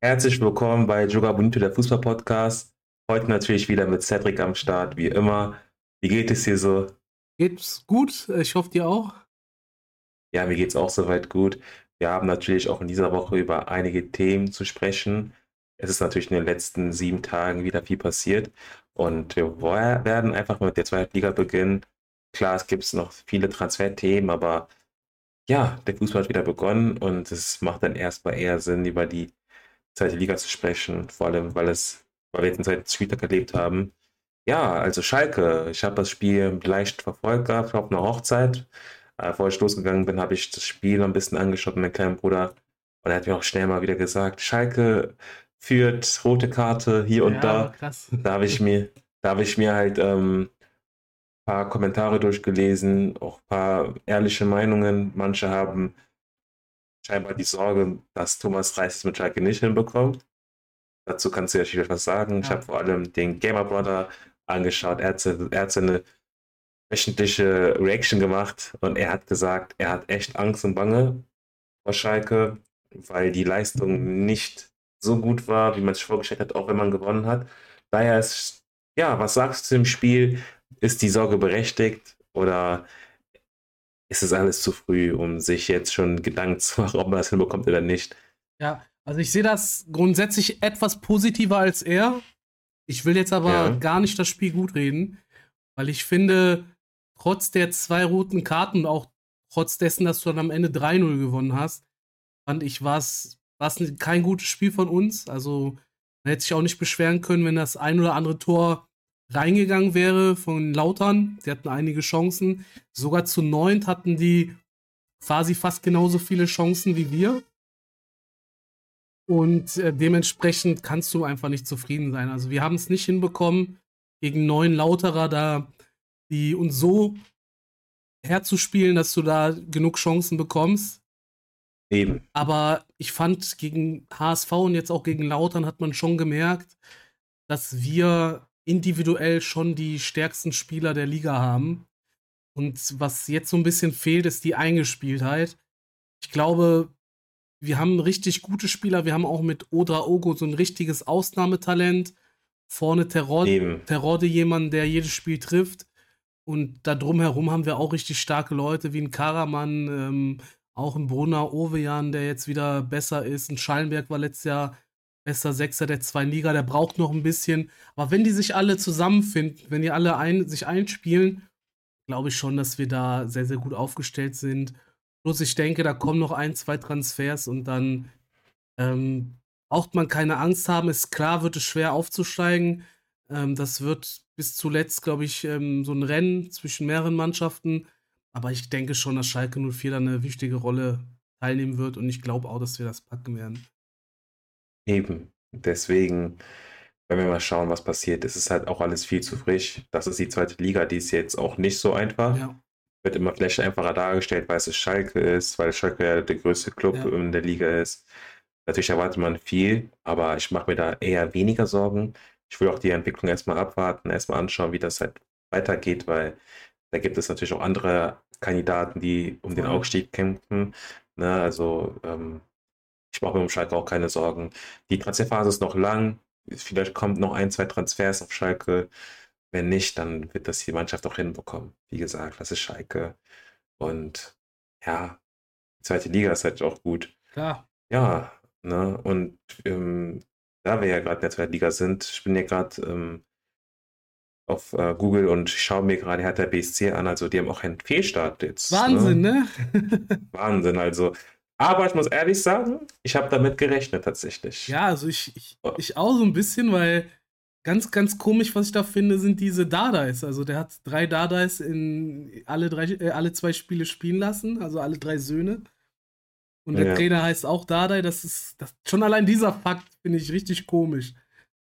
Herzlich willkommen bei Joga Bonito, der Fußball-Podcast. Heute natürlich wieder mit Cedric am Start, wie immer. Wie geht es dir so? Geht's gut? Ich hoffe dir auch. Ja, mir geht's auch soweit gut. Wir haben natürlich auch in dieser Woche über einige Themen zu sprechen. Es ist natürlich in den letzten sieben Tagen wieder viel passiert und wir werden einfach mit der zweiten Liga beginnen. Klar, es gibt noch viele Transferthemen, aber ja, der Fußball hat wieder begonnen und es macht dann erstmal eher Sinn, über die zweite Liga zu sprechen, vor allem, weil es, weil wir jetzt einen zweiten Spieltag erlebt haben. Ja, also Schalke, ich habe das Spiel leicht verfolgt gehabt auf einer Hochzeit. Äh, bevor ich losgegangen bin, habe ich das Spiel ein bisschen angeschaut mit meinem kleinen Bruder und er hat mir auch schnell mal wieder gesagt, Schalke führt, rote Karte hier und ja, da. Krass. Da habe ich mir, da habe ich mir halt ähm, paar Kommentare durchgelesen, auch ein paar ehrliche Meinungen. Manche haben scheinbar die Sorge, dass Thomas Reis es mit Schalke nicht hinbekommt. Dazu kannst du ja natürlich was sagen. Ja. Ich habe vor allem den Gamer Brother angeschaut. Er hat, er hat seine wöchentliche Reaction gemacht und er hat gesagt, er hat echt Angst und Bange vor Schalke, weil die Leistung nicht so gut war, wie man es vorgestellt hat, auch wenn man gewonnen hat. Daher ist, ja, was sagst du zum Spiel? Ist die Sorge berechtigt oder ist es alles zu früh, um sich jetzt schon Gedanken zu machen, ob man das hinbekommt oder nicht? Ja, also ich sehe das grundsätzlich etwas positiver als er. Ich will jetzt aber ja. gar nicht das Spiel gut reden, weil ich finde, trotz der zwei roten Karten und auch trotz dessen, dass du dann am Ende 3-0 gewonnen hast, fand ich, war es kein gutes Spiel von uns. Also man hätte sich auch nicht beschweren können, wenn das ein oder andere Tor reingegangen wäre von Lautern. Die hatten einige Chancen. Sogar zu neunt hatten die quasi fast genauso viele Chancen wie wir. Und äh, dementsprechend kannst du einfach nicht zufrieden sein. Also wir haben es nicht hinbekommen, gegen neun Lauterer da, die uns so herzuspielen, dass du da genug Chancen bekommst. Eben. Aber ich fand, gegen HSV und jetzt auch gegen Lautern hat man schon gemerkt, dass wir individuell schon die stärksten Spieler der Liga haben. Und was jetzt so ein bisschen fehlt, ist die Eingespieltheit. Ich glaube, wir haben richtig gute Spieler. Wir haben auch mit Odra Ogo so ein richtiges Ausnahmetalent. Vorne Terrode, Terrode jemand, der jedes Spiel trifft. Und da drumherum haben wir auch richtig starke Leute wie ein Karaman, ähm, auch ein Brunner Ovejan, der jetzt wieder besser ist. Ein Schallenberg war letztes Jahr bester Sechser der zwei Liga, der braucht noch ein bisschen. Aber wenn die sich alle zusammenfinden, wenn die alle ein, sich einspielen, glaube ich schon, dass wir da sehr, sehr gut aufgestellt sind. Bloß ich denke, da kommen noch ein, zwei Transfers und dann ähm, braucht man keine Angst haben. Ist klar, wird es schwer aufzusteigen. Ähm, das wird bis zuletzt, glaube ich, ähm, so ein Rennen zwischen mehreren Mannschaften. Aber ich denke schon, dass Schalke 04 da eine wichtige Rolle teilnehmen wird und ich glaube auch, dass wir das packen werden. Eben. Deswegen, wenn wir mal schauen, was passiert, ist es halt auch alles viel zu frisch. Das ist die zweite Liga, die ist jetzt auch nicht so einfach. Ja. Wird immer vielleicht einfacher dargestellt, weil es Schalke ist, weil Schalke ja der größte Club ja. in der Liga ist. Natürlich erwartet man viel, aber ich mache mir da eher weniger Sorgen. Ich will auch die Entwicklung erstmal abwarten, erstmal anschauen, wie das halt weitergeht, weil da gibt es natürlich auch andere Kandidaten, die um den Aufstieg kämpfen. Ne, also ähm, ich mache mir um Schalke auch keine Sorgen. Die Transferphase ist noch lang. Vielleicht kommt noch ein, zwei Transfers auf Schalke. Wenn nicht, dann wird das die Mannschaft auch hinbekommen. Wie gesagt, das ist Schalke. Und ja, die zweite Liga ist halt auch gut. Klar. Ja, ne? Und ähm, da wir ja gerade in der zweiten Liga sind, ich bin ja gerade ähm, auf äh, Google und schaue mir gerade Hertha BSC an. Also die haben auch einen Fehlstart jetzt. Wahnsinn, ne? ne? Wahnsinn. Also aber ich muss ehrlich sagen, ich habe damit gerechnet tatsächlich. Ja, also ich, ich, oh. ich auch so ein bisschen, weil ganz, ganz komisch, was ich da finde, sind diese Dadais. Also der hat drei Dadais in alle, drei, äh, alle zwei Spiele spielen lassen, also alle drei Söhne. Und der ja. Trainer heißt auch Dadai. Das ist das, schon allein dieser Fakt finde ich richtig komisch.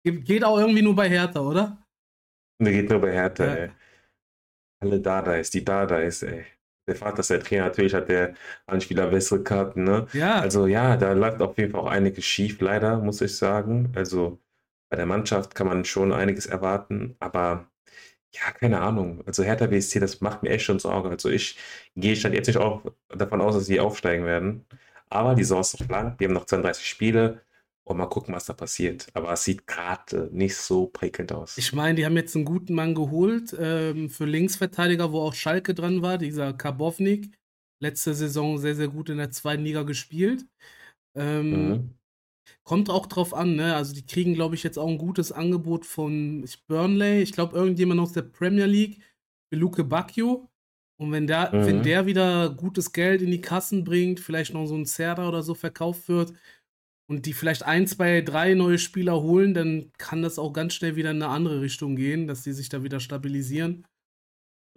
Geht auch irgendwie nur bei Hertha, oder? Der geht nur bei Hertha, ja. ey. Alle Dadais, die Dadais, ey der Vater ist der Trainer, natürlich hat der Anspieler bessere Karten, ne? Ja. Also ja, da läuft auf jeden Fall auch einiges schief, leider, muss ich sagen. Also bei der Mannschaft kann man schon einiges erwarten, aber ja, keine Ahnung. Also Hertha BSC, das macht mir echt schon Sorge. Also ich gehe schon jetzt nicht auch davon aus, dass sie aufsteigen werden. Aber die Saison ist noch lang. Wir haben noch 32 Spiele. Und mal gucken, was da passiert. Aber es sieht gerade nicht so prickelnd aus. Ich meine, die haben jetzt einen guten Mann geholt ähm, für Linksverteidiger, wo auch Schalke dran war, dieser Karbovnik. Letzte Saison sehr, sehr gut in der zweiten Liga gespielt. Ähm, mhm. Kommt auch drauf an, ne? Also die kriegen, glaube ich, jetzt auch ein gutes Angebot von Burnley. Ich glaube, irgendjemand aus der Premier League, Luke Bacchio. Und wenn der, mhm. wenn der wieder gutes Geld in die Kassen bringt, vielleicht noch so ein Zerda oder so verkauft wird und die vielleicht ein, zwei, drei neue Spieler holen, dann kann das auch ganz schnell wieder in eine andere Richtung gehen, dass die sich da wieder stabilisieren.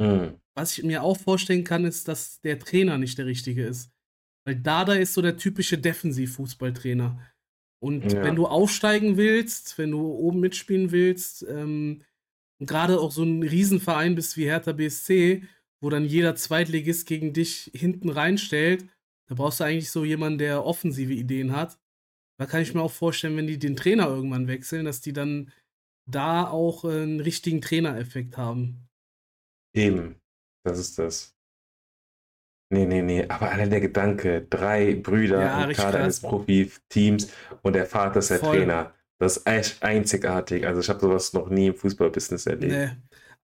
Mhm. Was ich mir auch vorstellen kann, ist, dass der Trainer nicht der richtige ist. Weil Dada ist so der typische Defensiv-Fußballtrainer. Und ja. wenn du aufsteigen willst, wenn du oben mitspielen willst, ähm, gerade auch so ein Riesenverein bist wie Hertha BSC, wo dann jeder Zweitligist gegen dich hinten reinstellt, da brauchst du eigentlich so jemanden, der offensive Ideen hat. Da kann ich mir auch vorstellen, wenn die den Trainer irgendwann wechseln, dass die dann da auch äh, einen richtigen Trainereffekt haben. Eben, das ist das. Nee, nee, nee, aber allein der Gedanke, drei Brüder ja, im Kader eines Profi-Teams und der Vater ist der Voll. Trainer. Das ist echt einzigartig. Also ich habe sowas noch nie im Fußballbusiness erlebt. Nee.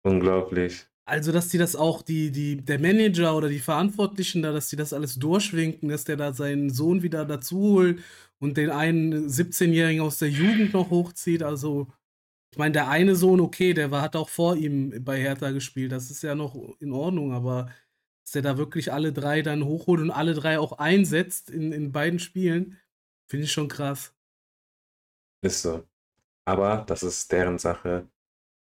Unglaublich. Also, dass die das auch, die, die, der Manager oder die Verantwortlichen da, dass die das alles durchwinken, dass der da seinen Sohn wieder dazu holt und den einen 17-Jährigen aus der Jugend noch hochzieht. Also, ich meine, der eine Sohn, okay, der war, hat auch vor ihm bei Hertha gespielt. Das ist ja noch in Ordnung, aber dass der da wirklich alle drei dann hochholt und alle drei auch einsetzt in, in beiden Spielen, finde ich schon krass. Ist so. Aber das ist deren Sache.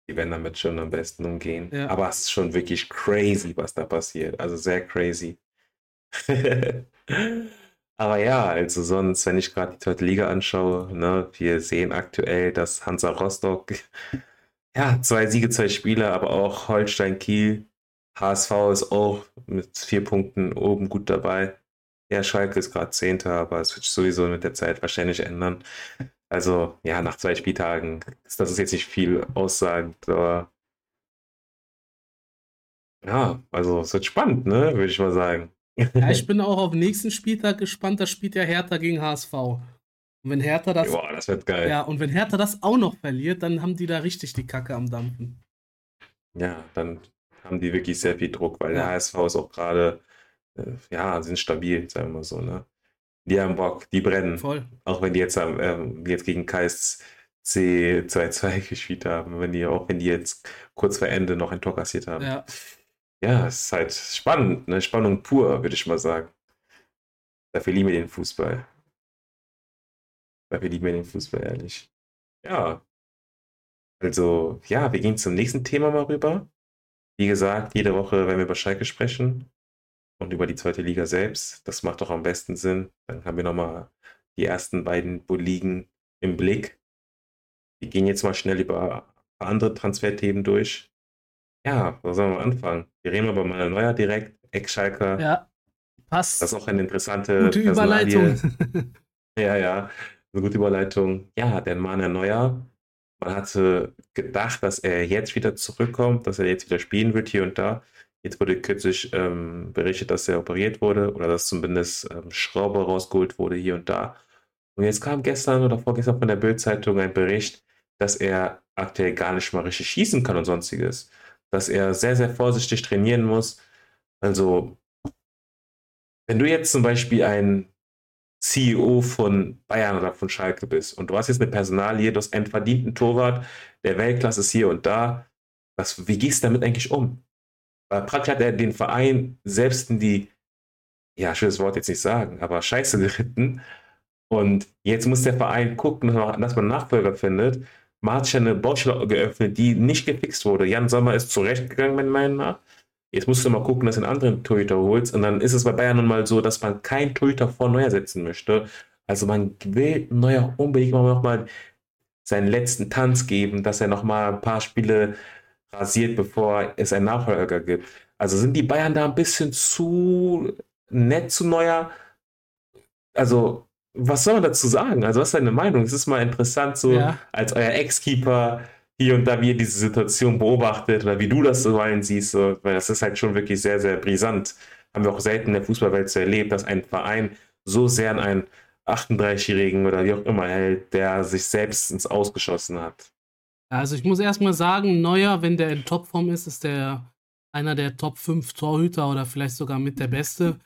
Die werden damit schon am besten umgehen. Ja. Aber es ist schon wirklich crazy, was da passiert. Also sehr crazy. Aber ja, also sonst, wenn ich gerade die zweite Liga anschaue, ne, wir sehen aktuell, dass Hansa Rostock, ja, zwei Siege, zwei Spiele, aber auch Holstein Kiel, HSV ist auch mit vier Punkten oben gut dabei. Ja, Schalke ist gerade Zehnter, aber es wird sowieso mit der Zeit wahrscheinlich ändern. Also, ja, nach zwei Spieltagen, das ist jetzt nicht viel aussagend, aber ja, also es wird spannend, ne, würde ich mal sagen. Ja, ich bin auch auf den nächsten Spieltag gespannt. Da spielt ja Hertha gegen HSV. Und wenn Hertha das. Boah, das wird geil. Ja, und wenn Hertha das auch noch verliert, dann haben die da richtig die Kacke am Dampfen. Ja, dann haben die wirklich sehr viel Druck, weil ja. der HSV ist auch gerade, äh, ja, sind stabil, sagen wir mal so, ne? Die haben Bock, die brennen. Voll. Auch wenn die jetzt, ähm, jetzt gegen KSC 2-2 gespielt haben, wenn die, auch wenn die jetzt kurz vor Ende noch ein Tor kassiert haben. Ja. Ja, es ist halt spannend, ne? Spannung pur, würde ich mal sagen. Dafür lieben wir den Fußball. Dafür lieben wir den Fußball, ehrlich. Ja. Also, ja, wir gehen zum nächsten Thema mal rüber. Wie gesagt, jede Woche werden wir über Schalke sprechen und über die zweite Liga selbst. Das macht doch am besten Sinn. Dann haben wir nochmal die ersten beiden Ligen im Blick. Wir gehen jetzt mal schnell über andere Transferthemen durch. Ja, wo sollen wir anfangen? Wir reden über Manuel Neuer direkt, Ex-Schalker. Ja, passt. Das ist auch eine interessante Gute Überleitung. ja, ja, eine gute Überleitung. Ja, der Manuel Neuer man hatte gedacht, dass er jetzt wieder zurückkommt, dass er jetzt wieder spielen wird hier und da. Jetzt wurde kürzlich ähm, berichtet, dass er operiert wurde oder dass zumindest ähm, Schraube rausgeholt wurde hier und da. Und jetzt kam gestern oder vorgestern von der Bildzeitung ein Bericht, dass er aktuell gar nicht mal richtig schießen kann und sonstiges. Dass er sehr, sehr vorsichtig trainieren muss. Also, wenn du jetzt zum Beispiel ein CEO von Bayern oder von Schalke bist und du hast jetzt eine Personalie, du hast einen verdienten Torwart, der Weltklasse ist hier und da, was, wie gehst du damit eigentlich um? Weil praktisch hat er den Verein selbst in die, ja, schönes Wort jetzt nicht sagen, aber Scheiße geritten. Und jetzt muss der Verein gucken, dass man Nachfolger findet. Man hat eine Baustelle geöffnet, die nicht gefixt wurde. Jan Sommer ist zurechtgegangen, meiner Meinung nach. Jetzt musst du mal gucken, dass du einen anderen Torhüter holst. Und dann ist es bei Bayern nun mal so, dass man keinen Torhüter vor Neuer setzen möchte. Also man will Neuer unbedingt noch mal seinen letzten Tanz geben, dass er noch mal ein paar Spiele rasiert, bevor es einen Nachfolger gibt. Also sind die Bayern da ein bisschen zu nett zu Neuer? Also was soll man dazu sagen? Also was ist deine Meinung? Es ist mal interessant, so ja. als euer Ex-Keeper hier und da, wie ihr diese Situation beobachtet oder wie du das so rein siehst, so, weil das ist halt schon wirklich sehr, sehr brisant. Haben wir auch selten in der Fußballwelt so erlebt, dass ein Verein so sehr an einen 38-Jährigen oder wie auch immer hält, der sich selbst ins Ausgeschossen hat. Also ich muss erstmal sagen, Neuer, wenn der in Topform ist, ist der einer der Top 5 Torhüter oder vielleicht sogar mit der Beste.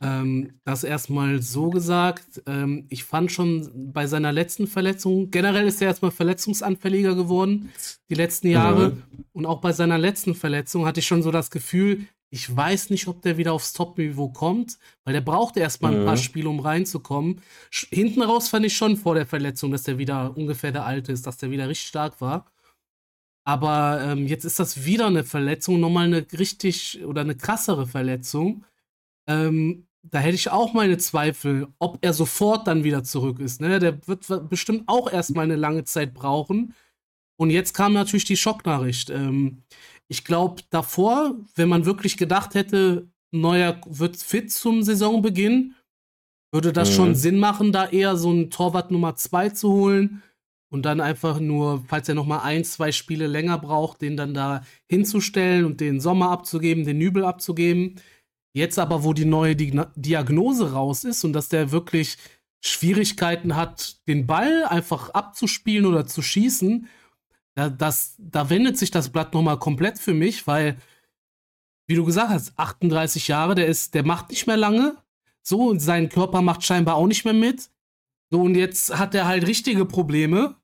Ähm, das erstmal so gesagt. Ähm, ich fand schon bei seiner letzten Verletzung, generell ist er erstmal verletzungsanfälliger geworden, die letzten Jahre. Mhm. Und auch bei seiner letzten Verletzung hatte ich schon so das Gefühl, ich weiß nicht, ob der wieder aufs Top-Niveau kommt, weil der brauchte erstmal ein mhm. paar Spiele, um reinzukommen. Hinten raus fand ich schon vor der Verletzung, dass der wieder ungefähr der Alte ist, dass der wieder richtig stark war. Aber ähm, jetzt ist das wieder eine Verletzung, nochmal eine richtig oder eine krassere Verletzung. Ähm, da hätte ich auch meine Zweifel, ob er sofort dann wieder zurück ist. Ne? Der wird bestimmt auch erstmal eine lange Zeit brauchen. Und jetzt kam natürlich die Schocknachricht. Ähm, ich glaube, davor, wenn man wirklich gedacht hätte, Neuer wird fit zum Saisonbeginn, würde das mhm. schon Sinn machen, da eher so einen Torwart Nummer 2 zu holen und dann einfach nur, falls er noch mal ein, zwei Spiele länger braucht, den dann da hinzustellen und den Sommer abzugeben, den Nübel abzugeben. Jetzt aber, wo die neue Diagnose raus ist und dass der wirklich Schwierigkeiten hat, den Ball einfach abzuspielen oder zu schießen, da, das, da wendet sich das Blatt nochmal komplett für mich, weil, wie du gesagt hast, 38 Jahre, der ist, der macht nicht mehr lange. So, und sein Körper macht scheinbar auch nicht mehr mit. So, und jetzt hat er halt richtige Probleme.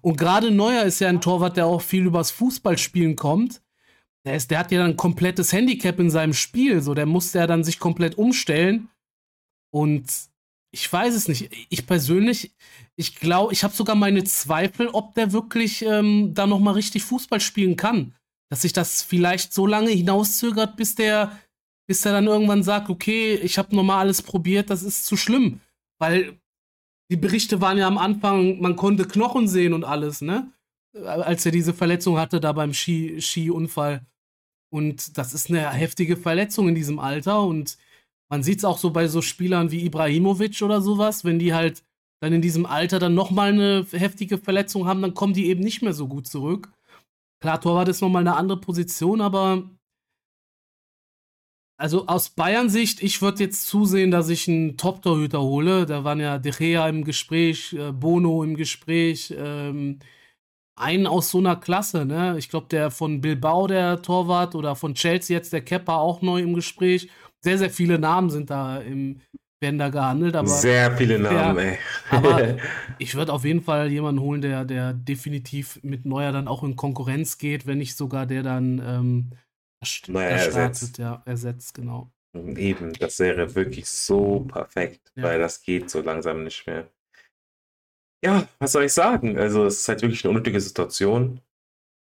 Und gerade Neuer ist ja ein Torwart, der auch viel übers Fußballspielen kommt der, ist, der hat ja dann ein komplettes Handicap in seinem Spiel. So, der musste ja dann sich komplett umstellen. Und ich weiß es nicht. Ich persönlich, ich glaube, ich habe sogar meine Zweifel, ob der wirklich ähm, da noch mal richtig Fußball spielen kann. Dass sich das vielleicht so lange hinauszögert, bis der, bis der dann irgendwann sagt, okay, ich habe noch mal alles probiert, das ist zu schlimm, weil die Berichte waren ja am Anfang, man konnte Knochen sehen und alles, ne? Als er diese Verletzung hatte da beim Ski, Skiunfall. Und das ist eine heftige Verletzung in diesem Alter. Und man sieht es auch so bei so Spielern wie Ibrahimovic oder sowas, wenn die halt dann in diesem Alter dann nochmal eine heftige Verletzung haben, dann kommen die eben nicht mehr so gut zurück. Klar, Torwart ist nochmal eine andere Position, aber also aus Bayern-Sicht, ich würde jetzt zusehen, dass ich einen Top-Torhüter hole. Da waren ja De Gea im Gespräch, äh, Bono im Gespräch, ähm, einen aus so einer Klasse, ne? Ich glaube, der von Bilbao, der Torwart, oder von Chelsea jetzt der Kepper auch neu im Gespräch. Sehr, sehr viele Namen sind da im, werden da gehandelt. Aber sehr viele Namen, der, ey. aber ich würde auf jeden Fall jemanden holen, der, der definitiv mit Neuer dann auch in Konkurrenz geht, wenn nicht sogar der dann ähm, naja, ersetzt. ja, ersetzt, genau. Eben, das wäre wirklich so perfekt, ja. weil das geht so langsam nicht mehr. Ja, was soll ich sagen? Also, es ist halt wirklich eine unnötige Situation.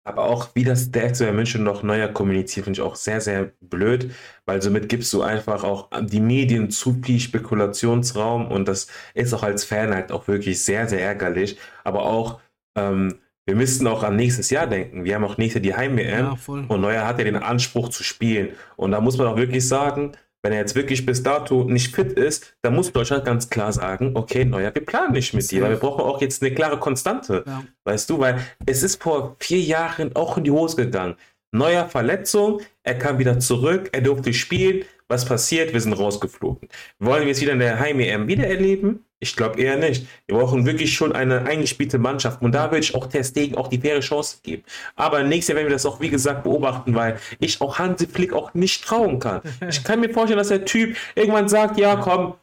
Aber auch, wie das der FC München noch neuer kommuniziert, finde ich auch sehr, sehr blöd, weil somit gibst du einfach auch die Medien zu viel Spekulationsraum und das ist auch als Fan halt auch wirklich sehr, sehr ärgerlich. Aber auch, ähm, wir müssten auch an nächstes Jahr denken. Wir haben auch nächstes Jahr die Heim-EM ja, und Neuer hat ja den Anspruch zu spielen. Und da muss man auch wirklich sagen, wenn er jetzt wirklich bis dato nicht fit ist, dann muss Deutschland ganz klar sagen, okay, Neuer, wir planen nicht mit dir, weil wir brauchen auch jetzt eine klare Konstante. Ja. Weißt du, weil es ist vor vier Jahren auch in die Hose gegangen. Neuer Verletzung, er kam wieder zurück, er durfte spielen. Was passiert? Wir sind rausgeflogen. Wollen wir es wieder in der Heim-EM wieder erleben? Ich glaube eher nicht. Wir brauchen wirklich schon eine eingespielte Mannschaft. Und da würde ich auch Testegen auch die faire Chance geben. Aber nächstes Jahr werden wir das auch, wie gesagt, beobachten, weil ich auch Hansi Flick auch nicht trauen kann. Ich kann mir vorstellen, dass der Typ irgendwann sagt, ja, komm,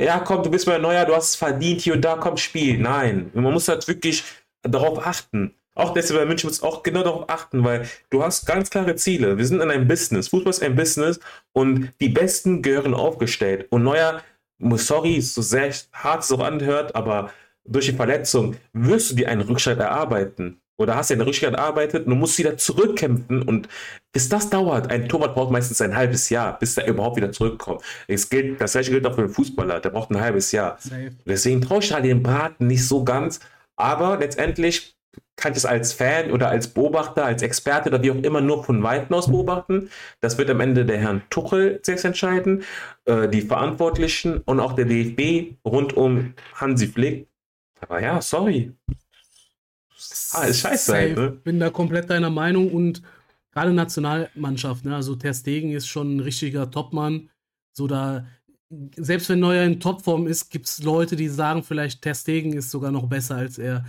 ja, komm, du bist mal neuer, du hast es verdient, hier und da, komm, spiel. Nein, man muss halt wirklich darauf achten. Auch deshalb bei München muss auch genau darauf achten, weil du hast ganz klare Ziele. Wir sind in einem Business. Fußball ist ein Business und die Besten gehören aufgestellt. Und Neuer sorry, so sehr hart es auch anhört, aber durch die Verletzung wirst du dir einen Rückschritt erarbeiten. Oder hast du einen Rückschritt erarbeitet und du musst wieder zurückkämpfen. Und bis das dauert, ein Torwart braucht meistens ein halbes Jahr, bis er überhaupt wieder zurückkommt. Es gilt, das gleiche gilt auch für den Fußballer, der braucht ein halbes Jahr. Deswegen traue ich halt den Braten nicht so ganz. Aber letztendlich kann ich es als Fan oder als Beobachter, als Experte oder wie auch immer nur von Weitem aus beobachten. Das wird am Ende der Herrn Tuchel selbst entscheiden, äh, die Verantwortlichen und auch der DFB rund um Hansi Flick. Aber ja, sorry. Ah, ist scheiße. Halt, ne? Bin da komplett deiner Meinung und gerade Nationalmannschaft, ne? also Ter Stegen ist schon ein richtiger Topmann. So da selbst wenn Neuer in Topform ist, gibt es Leute, die sagen, vielleicht Ter Stegen ist sogar noch besser als er.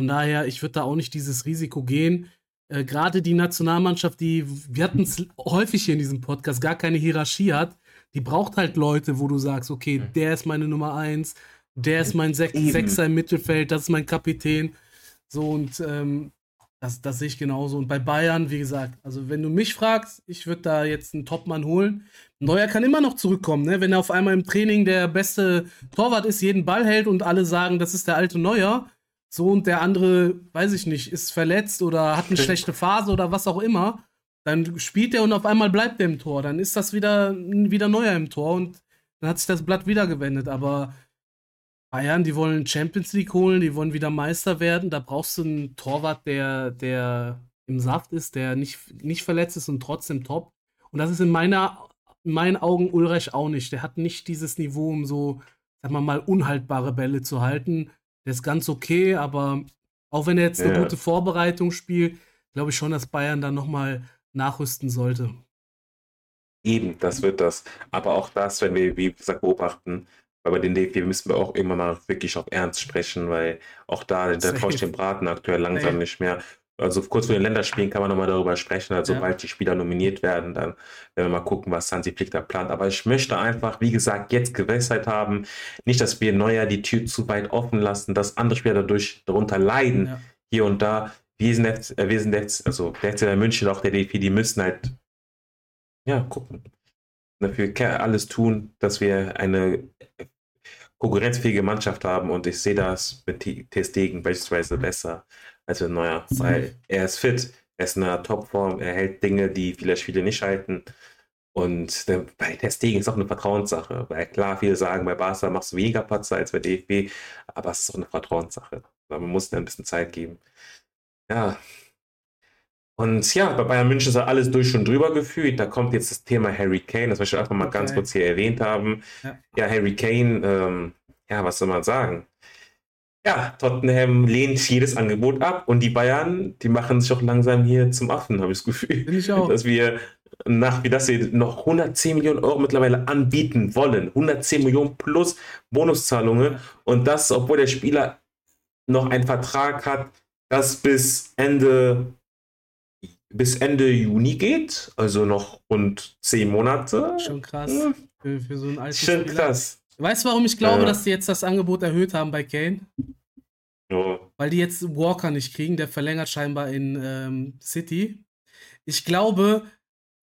Von daher, ich würde da auch nicht dieses Risiko gehen. Äh, Gerade die Nationalmannschaft, die, wir hatten es häufig hier in diesem Podcast, gar keine Hierarchie hat, die braucht halt Leute, wo du sagst, okay, der ist meine Nummer eins, der ist mein Sech Eben. Sechser im Mittelfeld, das ist mein Kapitän. So und ähm, das, das sehe ich genauso. Und bei Bayern, wie gesagt, also wenn du mich fragst, ich würde da jetzt einen Topmann holen. Neuer kann immer noch zurückkommen, ne? Wenn er auf einmal im Training der beste Torwart ist, jeden Ball hält und alle sagen, das ist der alte Neuer. So und der andere, weiß ich nicht, ist verletzt oder hat eine schlechte Phase oder was auch immer. Dann spielt er und auf einmal bleibt er im Tor. Dann ist das wieder, wieder Neuer im Tor und dann hat sich das Blatt wieder gewendet. Aber Bayern, die wollen Champions League holen, die wollen wieder Meister werden. Da brauchst du einen Torwart, der, der im Saft ist, der nicht, nicht verletzt ist und trotzdem top. Und das ist in meiner, in meinen Augen Ulreich auch nicht. Der hat nicht dieses Niveau, um so, sag mal mal, unhaltbare Bälle zu halten. Der ist ganz okay, aber auch wenn er jetzt eine ja. gute Vorbereitung spielt, glaube ich schon, dass Bayern dann nochmal nachrüsten sollte. Eben, das wird das. Aber auch das, wenn wir, wie gesagt, beobachten, weil bei den DFB müssen wir auch immer mal wirklich auf Ernst sprechen, weil auch da, der traue ich den Braten aktuell langsam nicht mehr. Also kurz vor den Länderspielen kann man nochmal darüber sprechen. Also ja. sobald die Spieler nominiert werden, dann werden wir mal gucken, was Hansi Flick da plant. Aber ich möchte einfach, wie gesagt, jetzt Gewissheit haben. Nicht, dass wir Neuer die Tür zu weit offen lassen, dass andere Spieler dadurch darunter leiden, ja. hier und da. Wir sind jetzt, äh, wir sind jetzt, also der FC München, auch der DFB, die müssen halt, ja, gucken dafür alles tun, dass wir eine konkurrenzfähige Mannschaft haben und ich sehe das mit Testegen beispielsweise besser als mit Neuer, weil er ist fit, er ist in einer Topform, er hält Dinge, die viele Spiele nicht halten und der, bei Testegen ist auch eine Vertrauenssache, weil klar, viele sagen, bei Barca machst du weniger Patzer als bei DFB, aber es ist auch eine Vertrauenssache. Man muss ein bisschen Zeit geben. Ja, und ja, bei Bayern München ist ja alles durch und drüber gefühlt. Da kommt jetzt das Thema Harry Kane, das möchte ich einfach mal okay. ganz kurz hier erwähnt haben. Ja, ja Harry Kane, ähm, ja, was soll man sagen? Ja, Tottenham lehnt jedes Angebot ab und die Bayern, die machen sich auch langsam hier zum Affen, habe ich das Gefühl. Bin ich auch. Dass wir nach, wie das sie noch 110 Millionen Euro mittlerweile anbieten wollen. 110 Millionen plus Bonuszahlungen. Und das, obwohl der Spieler noch einen Vertrag hat, das bis Ende bis Ende Juni geht, also noch rund zehn Monate. Schon krass. Hm. Für, für, so einen alten Schon Spieler. krass. Weißt du, warum ich glaube, ja. dass die jetzt das Angebot erhöht haben bei Kane? Ja. Weil die jetzt Walker nicht kriegen, der verlängert scheinbar in ähm, City. Ich glaube,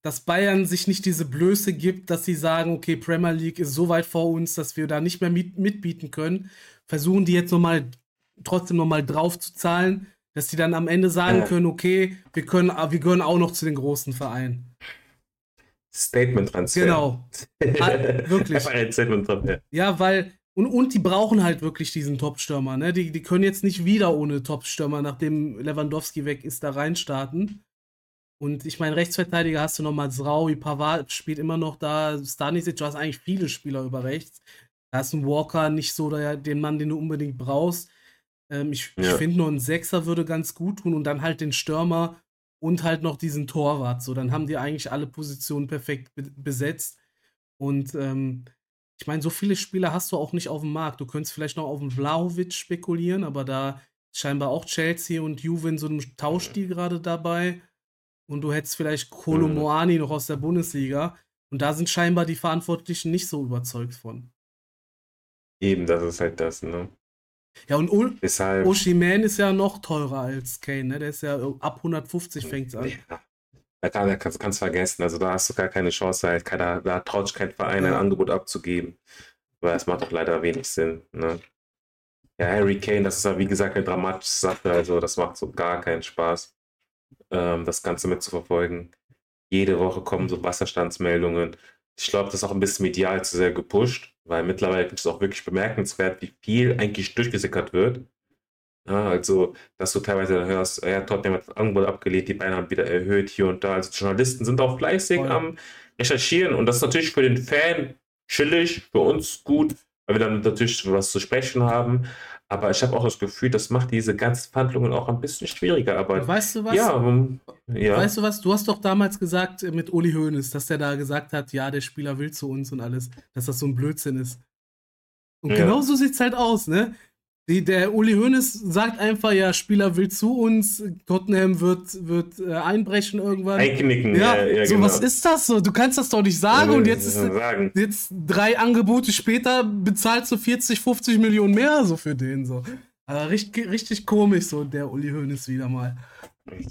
dass Bayern sich nicht diese Blöße gibt, dass sie sagen, okay, Premier League ist so weit vor uns, dass wir da nicht mehr mit, mitbieten können. Versuchen die jetzt nochmal trotzdem nochmal drauf zu zahlen, dass die dann am Ende sagen können, okay, wir können, wir gehören auch noch zu den großen Vereinen. Statement-Transfer. Genau. Ah, wirklich. Statement-Transfer. Ja, weil, und, und die brauchen halt wirklich diesen Top-Stürmer. Ne? Die, die können jetzt nicht wieder ohne Top-Stürmer, nachdem Lewandowski weg ist, da reinstarten. Und ich meine, Rechtsverteidiger hast du noch mal Zraui, Pavard spielt immer noch da, Stanisic, du hast eigentlich viele Spieler über rechts. Da ist ein Walker nicht so der, den Mann, den du unbedingt brauchst. Ähm, ich ja. ich finde nur ein Sechser würde ganz gut tun und dann halt den Stürmer und halt noch diesen Torwart. So, dann haben die eigentlich alle Positionen perfekt be besetzt. Und ähm, ich meine, so viele Spieler hast du auch nicht auf dem Markt. Du könntest vielleicht noch auf den Vlahovic spekulieren, aber da scheinbar auch Chelsea und Juve in so einem Tauschstil gerade dabei. Und du hättest vielleicht Kolo Moani noch aus der Bundesliga. Und da sind scheinbar die Verantwortlichen nicht so überzeugt von. Eben, das ist halt das, ne? Ja, und Ul Deshalb, Oshiman ist ja noch teurer als Kane, ne? Der ist ja ab 150 fängt es an. Ja. Da, da kannst du vergessen. Also da hast du gar keine Chance, halt, da, da traut sich kein Verein ja. ein Angebot abzugeben. Weil es macht doch leider wenig Sinn. Ne? Ja, Harry Kane, das ist ja wie gesagt eine dramatische Sache. Also das macht so gar keinen Spaß, ähm, das Ganze mitzuverfolgen. Jede Woche kommen so Wasserstandsmeldungen. Ich glaube, das ist auch ein bisschen medial zu sehr gepusht. Weil mittlerweile ist es auch wirklich bemerkenswert, wie viel eigentlich durchgesickert wird. Ja, also, dass du teilweise hörst, ja, Tottenham hat das Angebot abgelehnt, die Beine haben wieder erhöht hier und da. Also, die Journalisten sind auch fleißig Voll. am Recherchieren und das ist natürlich für den Fan chillig, für uns gut, weil wir dann natürlich was zu sprechen haben. Aber ich habe auch das Gefühl, das macht diese ganzen Verhandlungen auch ein bisschen schwieriger. Aber weißt du was? Ja, um, ja. Weißt du was? Du hast doch damals gesagt äh, mit Uli Hoeneß, dass der da gesagt hat, ja, der Spieler will zu uns und alles, dass das so ein Blödsinn ist. Und Ja. genau so sieht's halt aus, ne? Die, der Uli Hoeneß sagt einfach, ja, Spieler will zu uns, Tottenham wird, wird äh, einbrechen irgendwann. Einknicken. ja, Ja, ja, so genau. was ist das so? Du kannst das doch nicht sagen und jetzt ist jetzt drei Angebote später bezahlst du 40, 50 Millionen mehr so für den so. Also richtig, richtig komisch so der Uli Hoeneß wieder mal.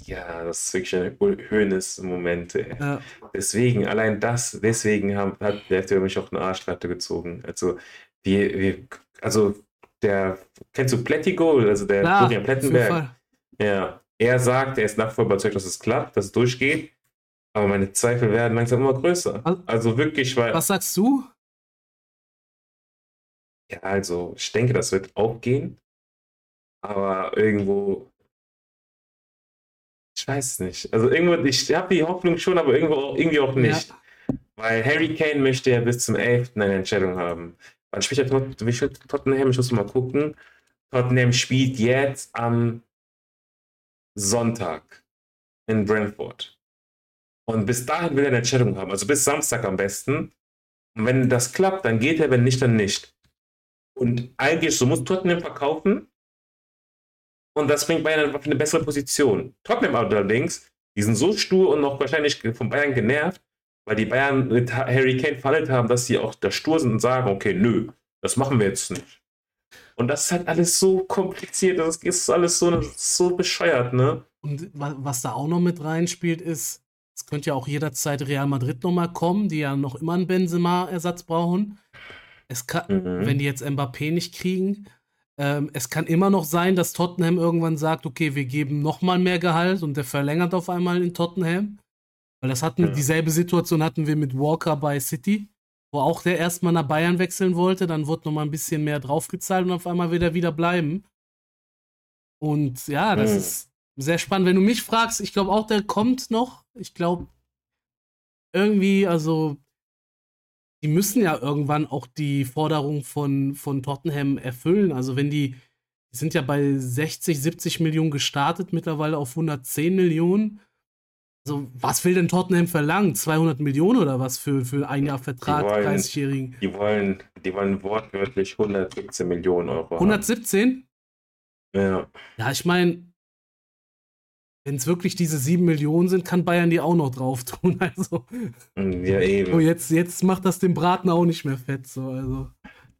Ja, das ist wirklich ein Höhnes-Moment. ey. Ja. Deswegen, allein das, deswegen haben, hat der mich auch eine Arschkarte gezogen. Also, wir, wir, also der, kennst du Plättigo, also der Florian Plettenberg? Ja, er sagt, er ist nach überzeugt, dass es klappt, dass es durchgeht. Aber meine Zweifel werden langsam immer größer. Also- wirklich, weil, Was sagst du? ja, also ich denke, das wird auch gehen. Aber irgendwo, ich weiß nicht. Also irgendwo, ich habe die Hoffnung schon, aber irgendwo auch, irgendwie auch nicht. Weil Harry Kane möchte ja bis zum 11. eine Entscheidung haben. Wann spielt Tottenham? Ich muss mal gucken. Tottenham spielt jetzt am Sonntag in Brentford. Und bis dahin will er eine Entscheidung haben. Also bis Samstag am besten. Und wenn das klappt, dann geht er, wenn nicht, dann nicht. Und eigentlich, so muss Tottenham verkaufen. Und das bringt Bayern auf eine bessere Position. Tottenham allerdings, die sind so stur und noch wahrscheinlich von Bayern genervt, weil die Bayern mit Harry Kane verhandelt haben, dass sie auch da stur sind und sagen, okay, nö, das machen wir jetzt nicht. Und das ist halt alles so kompliziert, das ist alles so, so bescheuert, ne? Und wa- was da auch noch mit reinspielt, ist, es könnte ja auch jederzeit Real Madrid nochmal kommen, die ja noch immer einen Benzema-Ersatz brauchen. Es kann, Mhm. wenn die jetzt Mbappé nicht kriegen, ähm, es kann immer noch sein, dass Tottenham irgendwann sagt, okay, wir geben nochmal mehr Gehalt und der verlängert auf einmal in Tottenham. Weil das hatten, Ja. dieselbe Situation hatten wir mit Walker bei City, wo auch der erstmal nach Bayern wechseln wollte, dann wurde nochmal ein bisschen mehr draufgezahlt und auf einmal will er wieder bleiben. Und ja, das Mhm. ist sehr spannend. Wenn du mich fragst, ich glaube auch, der kommt noch. Ich glaube, irgendwie, also, die müssen ja irgendwann auch die Forderung von, von Tottenham erfüllen. Also, wenn die, die sind ja bei 60, 70 Millionen gestartet, mittlerweile auf 110 Millionen. Also, was will denn Tottenham verlangen? 200 Millionen oder was für, für ein Jahr Vertrag, wollen- 30-Jährigen? Die wollen, die wollen wortwörtlich 117 Millionen Euro. haben. 117? Ja. Ja, ich meine, wenn es wirklich diese 7 Millionen sind, kann Bayern die auch noch drauf tun. Also, Ja, eben. oh, jetzt, jetzt macht das den Braten auch nicht mehr fett. So, also.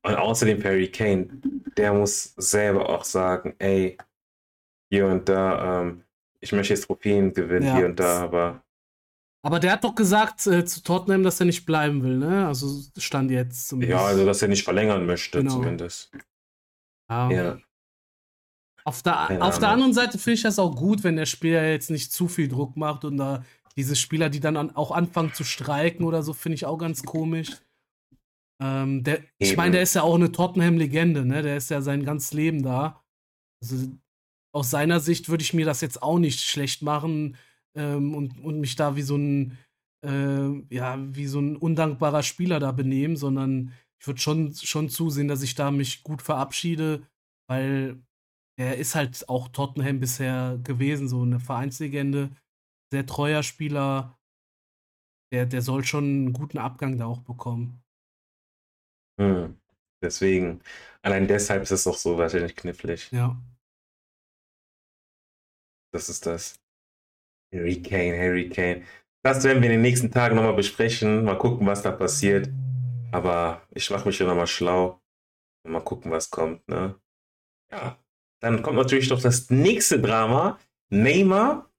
Und außerdem Harry Kane, der muss selber auch sagen, ey, hier und da, ähm, ich möchte jetzt Trophäen gewinnen, Ja. hier und da, aber Aber der hat doch gesagt äh, zu Tottenham, dass er nicht bleiben will, ne? Also stand jetzt zumindest. ja, also dass er nicht verlängern möchte, Genau. zumindest. Ja. Ja. Auf der, auf der anderen Seite finde ich das auch gut, wenn der Spieler jetzt nicht zu viel Druck macht und da diese Spieler, die dann an, auch anfangen zu streiken oder so, finde ich auch ganz komisch. Ähm, der, ich meine, der ist ja auch eine Tottenham-Legende, ne? Der ist ja sein ganzes Leben da. Also aus seiner Sicht würde ich mir das jetzt auch nicht schlecht machen ähm, und, und mich da wie so ein äh, ja, wie so ein undankbarer Spieler da benehmen, sondern ich würde schon, schon zusehen, dass ich da mich gut verabschiede, weil er ist halt auch Tottenham bisher gewesen, so eine Vereinslegende, sehr treuer Spieler. Der, der soll schon einen guten Abgang da auch bekommen. Hm. Deswegen, allein deshalb ist es auch so wahrscheinlich knifflig. Ja. Das ist das. Harry Kane, Harry Kane. Das werden wir in den nächsten Tagen nochmal besprechen. Mal gucken, was da passiert. Aber ich mache mich hier nochmal schlau. Mal gucken, was kommt. Ne? Ja, dann kommt natürlich noch das nächste Drama. Neymar.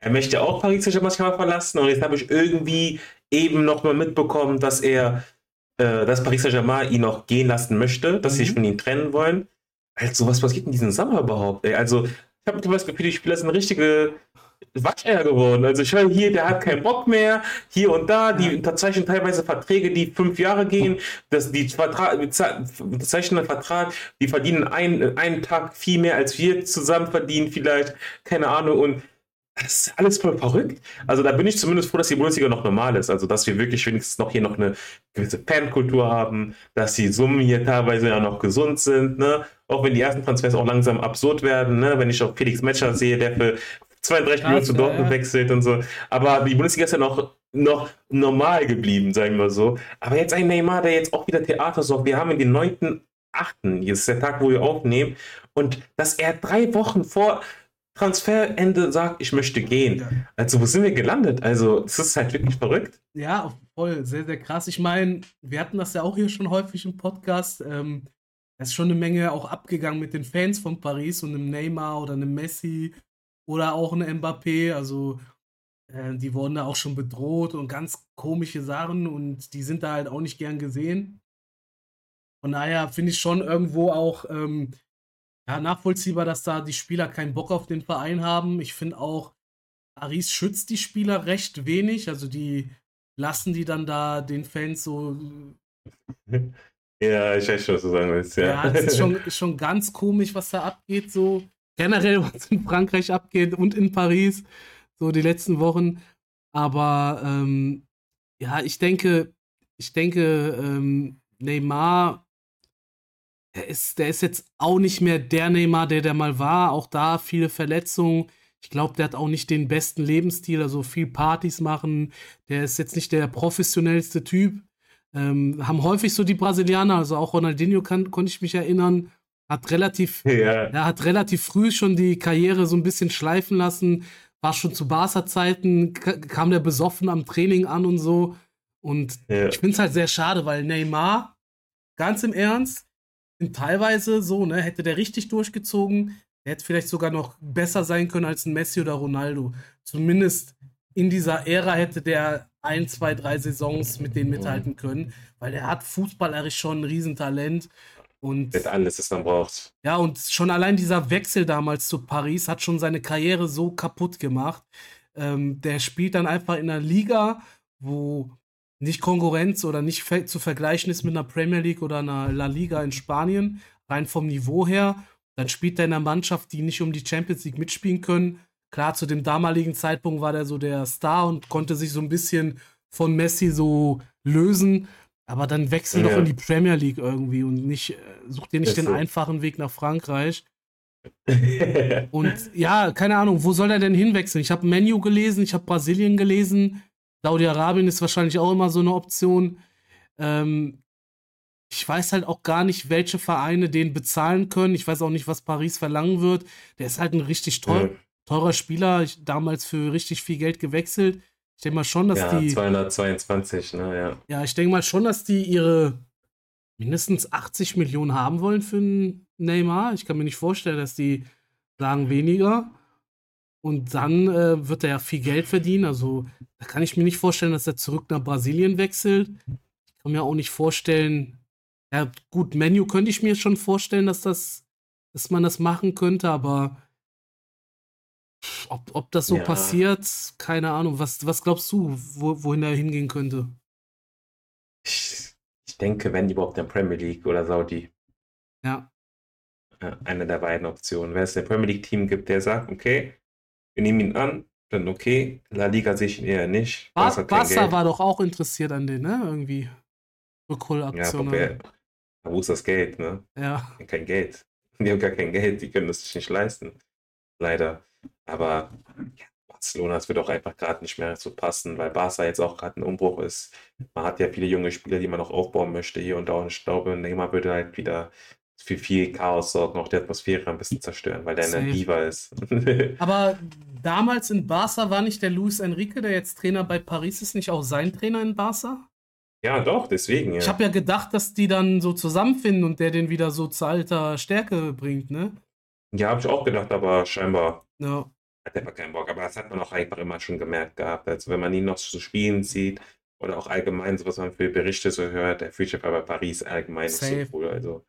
Er möchte auch Paris Saint-Germain verlassen. Und jetzt habe ich irgendwie eben noch mal mitbekommen, dass er, äh, dass Paris Saint-Germain ihn noch gehen lassen möchte, dass sie sich Mhm. von ihm trennen wollen. Also, was passiert in diesem Sommer überhaupt? Ey? Also, ich habe das Gefühl, die Spieler sind richtige Wascheier geworden. Also ich höre hier, der hat keinen Bock mehr, hier und da, die unterzeichnen teilweise Verträge, die fünf Jahre gehen, das, die Vertrag, unterzeichnen einen Vertrag, die verdienen einen, einen Tag viel mehr, als wir zusammen verdienen vielleicht, keine Ahnung, und Das ist alles voll verrückt. Also da bin ich zumindest froh, dass die Bundesliga noch normal ist. Also dass wir wirklich wenigstens noch hier noch eine gewisse Fankultur haben, dass die Summen hier teilweise ja noch gesund sind, ne? Auch wenn die ersten Transfers auch langsam absurd werden, ne? Wenn ich auch Felix Metscher sehe, der für 32 Millionen zu Dortmund ja. wechselt und so. Aber die Bundesliga ist ja noch, noch normal geblieben, sagen wir so. Aber jetzt ein Neymar, der jetzt auch wieder Theater sorgt. Wir haben in den 9.8., hier ist der Tag, wo wir aufnehmen, und dass er drei Wochen vor Transferende sagt, ich möchte gehen. Ja. Also, wo sind wir gelandet? Also, es ist halt wirklich verrückt. Ja, voll, sehr, sehr krass. Ich meine, wir hatten das ja auch hier schon häufig im Podcast. Ähm, es ist schon eine Menge auch abgegangen mit den Fans von Paris und einem Neymar oder einem Messi oder auch einem Mbappé. Also, äh, die wurden da auch schon bedroht und ganz komische Sachen und die sind da halt auch nicht gern gesehen. Von daher finde ich schon irgendwo auch ähm, ja, nachvollziehbar, dass da die Spieler keinen Bock auf den Verein haben. Ich finde auch, Paris schützt die Spieler recht wenig. Also die lassen die dann da den Fans so. Ja, ich weiß schon, was du sagen willst. Ja, ja das ist schon, schon ganz komisch, was da abgeht. So generell, was in Frankreich abgeht und in Paris, so die letzten Wochen. Aber ähm, ja, ich denke, ich denke, ähm, Neymar der ist, der ist jetzt auch nicht mehr der Neymar, der der mal war. Auch da viele Verletzungen. Ich glaube, der hat auch nicht den besten Lebensstil, also viel Partys machen. Der ist jetzt nicht der professionellste Typ. Ähm, haben häufig so die Brasilianer, also auch Ronaldinho kann, konnte ich mich erinnern, hat relativ, ja. er hat relativ früh schon die Karriere so ein bisschen schleifen lassen. War schon zu Barca-Zeiten, kam der besoffen am Training an und so. Und ja. ich finde es halt sehr schade, weil Neymar, ganz im Ernst, teilweise so, ne, hätte der richtig durchgezogen, der hätte vielleicht sogar noch besser sein können als ein Messi oder Ronaldo. Zumindest in dieser Ära hätte der ein, zwei, drei Saisons mit denen mithalten können, weil er hat fußballerisch schon ein Riesentalent. Und Mit alles, was man braucht. Ja, und schon allein dieser Wechsel damals zu Paris hat schon seine Karriere so kaputt gemacht. Ähm, der spielt dann einfach in einer Liga, wo nicht Konkurrenz oder nicht zu vergleichen ist mit einer Premier League oder einer La Liga in Spanien, rein vom Niveau her, dann spielt er in einer Mannschaft, die nicht um die Champions League mitspielen können. Klar, zu dem damaligen Zeitpunkt war der so der Star und konnte sich so ein bisschen von Messi so lösen. Aber dann wechsel ja. doch in die Premier League irgendwie und nicht, äh, such dir nicht den so. einfachen Weg nach Frankreich. und ja, keine Ahnung, wo soll er denn hinwechseln? Ich habe Menu gelesen, ich habe Brasilien gelesen, Saudi-Arabien ist wahrscheinlich auch immer so eine Option. Ähm, ich weiß halt auch gar nicht, welche Vereine den bezahlen können. Ich weiß auch nicht, was Paris verlangen wird. Der ist halt ein richtig teuer, teurer Spieler, ich, damals für richtig viel Geld gewechselt. Ich denke mal schon, dass ja, die. 222, ne, ja. Ja, ich denke mal schon, dass die ihre mindestens 80 Millionen haben wollen für einen Neymar. Ich kann mir nicht vorstellen, dass die sagen weniger. Und dann äh, wird er ja viel Geld verdienen. Also da kann ich mir nicht vorstellen, dass er zurück nach Brasilien wechselt. Ich kann mir auch nicht vorstellen, ja gut, Menu könnte ich mir schon vorstellen, dass das, dass man das machen könnte, aber ob, ob das so ja. passiert, keine Ahnung. Was, was glaubst du, wo, wohin er hingehen könnte? Ich, ich denke, wenn überhaupt in Premier League oder Saudi. Ja. Eine der beiden Optionen. Wenn es ein Premier League-Team gibt, der sagt, okay, wir nehmen ihn an, dann okay. La Liga sehe ich ihn eher nicht. Barca, Barca war doch auch interessiert an den, ne? Irgendwie. Rückholaktion. Ja, wo ist das Geld, ne? Ja. Kein Geld. Die haben gar kein Geld, die können das sich nicht leisten. Leider. Aber ja, Barcelona, das wird auch einfach gerade nicht mehr so passen, weil Barca jetzt auch gerade ein Umbruch ist. Man hat ja viele junge Spieler, die man noch aufbauen möchte hier und da. Und ich glaube, Neymar würde halt wieder für viel Chaos sorgen, auch die Atmosphäre ein bisschen zerstören, weil der eine Diva ist. Aber damals in Barca war nicht der Luis Enrique, der jetzt Trainer bei Paris ist, nicht auch sein Trainer in Barca? Ja, doch, deswegen, ja. Ich habe ja gedacht, dass die dann so zusammenfinden und der den wieder so zu alter Stärke bringt, ne? Ja, habe ich auch gedacht, aber scheinbar ja. hat er keinen Bock. Aber das hat man auch einfach immer schon gemerkt gehabt. Also wenn man ihn noch zu spielen sieht oder auch allgemein, so was man für Berichte so hört, der fühlt sich bei Paris allgemein nicht so cool. Also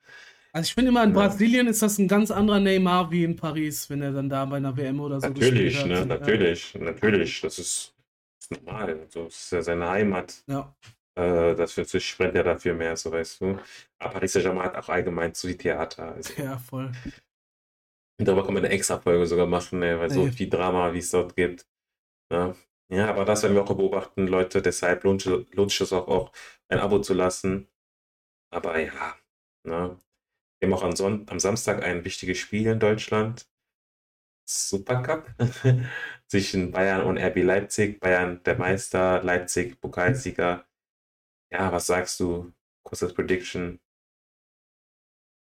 also ich finde immer, in Brasilien ist das ein ganz anderer Neymar wie in Paris, wenn er dann da bei einer WM oder so natürlich. Ne? Natürlich, ja. natürlich. Das ist, ist normal. Das ist ja seine Heimat. Ja. Äh, sich sprennt er dafür mehr, so weißt du. Aber Paris Saint-Germain hat auch allgemein zu die Theater. Also. Ja, voll. Darüber kann man eine extra Folge sogar machen, ey, weil so Ey. viel Drama, wie es dort gibt. Ja. ja, aber das werden wir auch beobachten, Leute. Deshalb lohnt, lohnt sich das auch, auch, ein Abo zu lassen. Aber ja, ne? Wir haben auch am, Son am Samstag ein wichtiges Spiel in Deutschland. Supercup zwischen Bayern und RB Leipzig. Bayern der Meister, Leipzig Pokalsieger. Ja, was sagst du? Kurzes Prediction.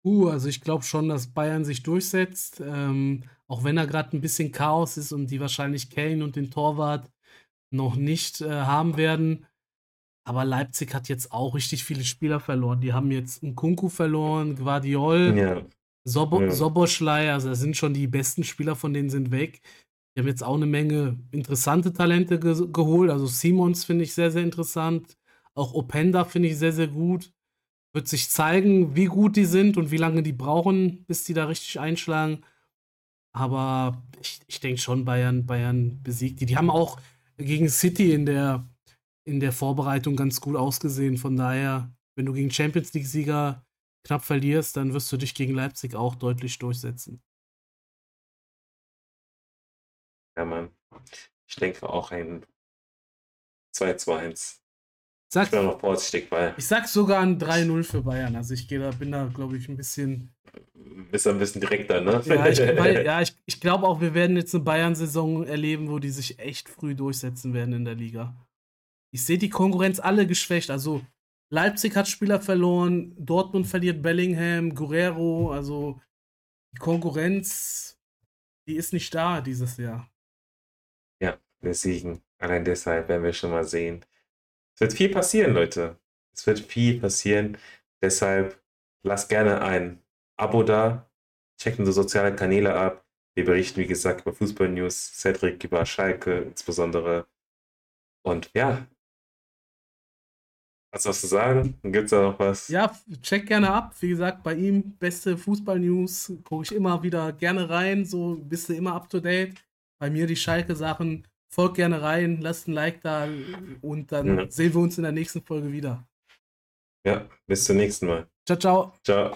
Uh, also ich glaube schon, dass Bayern sich durchsetzt. Ähm, auch wenn da gerade ein bisschen Chaos ist und die wahrscheinlich Kane und den Torwart noch nicht äh, haben werden. Aber Leipzig hat jetzt auch richtig viele Spieler verloren. Die haben jetzt einen Kunku verloren, Guardiol, Ja, Sobo ja. Soboschlei, also das sind schon die besten Spieler von denen sind weg. Die haben jetzt auch eine Menge interessante Talente ge geholt. Also Simons finde ich sehr, sehr interessant. Auch Openda finde ich sehr, sehr gut. Wird sich zeigen, wie gut die sind und wie lange die brauchen, bis die da richtig einschlagen. Aber ich, ich denke schon, Bayern, Bayern besiegt die. Die haben auch gegen City in der, in der Vorbereitung ganz gut ausgesehen. Von daher, wenn du gegen Champions League-Sieger knapp verlierst, dann wirst du dich gegen Leipzig auch deutlich durchsetzen. Ja, Mann. Ich denke auch ein 2-2-1. Sag, Ich bin auch noch vorsichtig, weil ich sag sogar ein 3-0 für Bayern. Also ich gehe da, bin da, glaube ich, ein bisschen. bist ein bisschen direkter, ne? Ja, ich, ja, ich, ich glaube auch, wir werden jetzt eine Bayern-Saison erleben, wo die sich echt früh durchsetzen werden in der Liga. Ich sehe die Konkurrenz alle geschwächt. Also Leipzig hat Spieler verloren, Dortmund verliert Bellingham, Guerrero. Also die Konkurrenz, die ist nicht da dieses Jahr. Ja, deswegen. Allein deshalb werden wir schon mal sehen. Es wird viel passieren, Leute. Es wird viel passieren. Deshalb lasst gerne ein Abo da. Checkt unsere sozialen Kanäle ab. Wir berichten, wie gesagt, über Fußball-News, Cedric über Schalke insbesondere. Und ja. Was hast du zu sagen? Gibt es da noch was? Ja, check gerne ab. Wie gesagt, bei ihm beste Fußball-News. Gucke ich immer wieder gerne rein. So bist du immer up to date. Bei mir die Schalke-Sachen. Folgt gerne rein, lasst ein Like da und dann Ja. sehen wir uns in der nächsten Folge wieder. Ja, bis zum nächsten Mal. Ciao, ciao. Ciao.